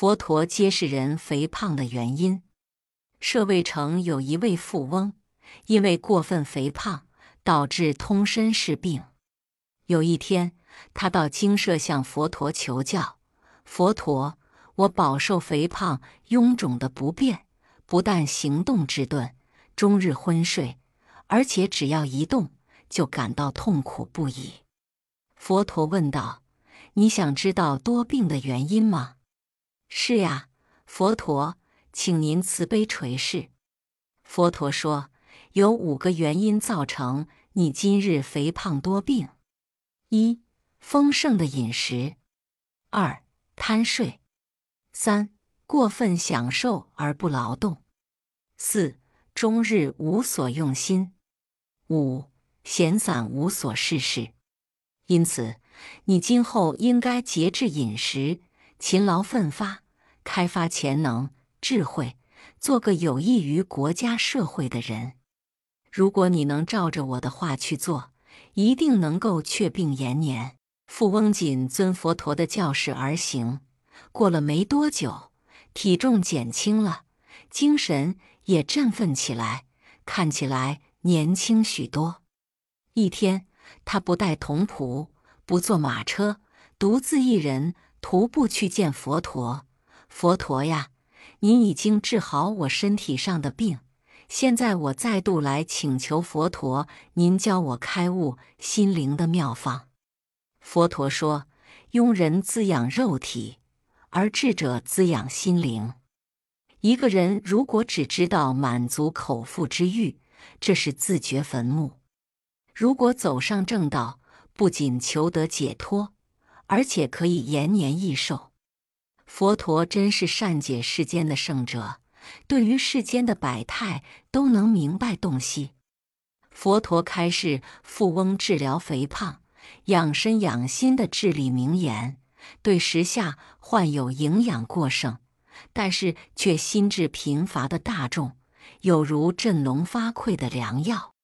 佛陀揭示人肥胖的原因。舍卫城有一位富翁，因为过分肥胖，导致通身是病。有一天，他到精舍向佛陀求教：“佛陀，我饱受肥胖、臃肿的不便，不但行动迟钝，终日昏睡，而且只要一动就感到痛苦不已。”佛陀问道：“你想知道多病的原因吗？”是呀，佛陀，请您慈悲垂示。佛陀说，有五个原因造成你今日肥胖多病：一、丰盛的饮食；二、贪睡；三、过分享受而不劳动；四、终日无所用心；五、闲散无所事事。因此，你今后应该节制饮食。勤劳奋发，开发潜能、智慧，做个有益于国家社会的人。如果你能照着我的话去做，一定能够却病延年。富翁谨遵佛陀的教示而行，过了没多久，体重减轻了，精神也振奋起来，看起来年轻许多。一天，他不带童仆，不坐马车，独自一人。徒步去见佛陀，佛陀呀，您已经治好我身体上的病，现在我再度来请求佛陀，您教我开悟心灵的妙方。佛陀说：“庸人滋养肉体，而智者滋养心灵。一个人如果只知道满足口腹之欲，这是自掘坟墓；如果走上正道，不仅求得解脱。”而且可以延年益寿，佛陀真是善解世间的圣者，对于世间的百态都能明白洞悉。佛陀开示富翁治疗肥胖、养身养心的至理名言，对时下患有营养过剩，但是却心智贫乏的大众，有如振聋发聩的良药。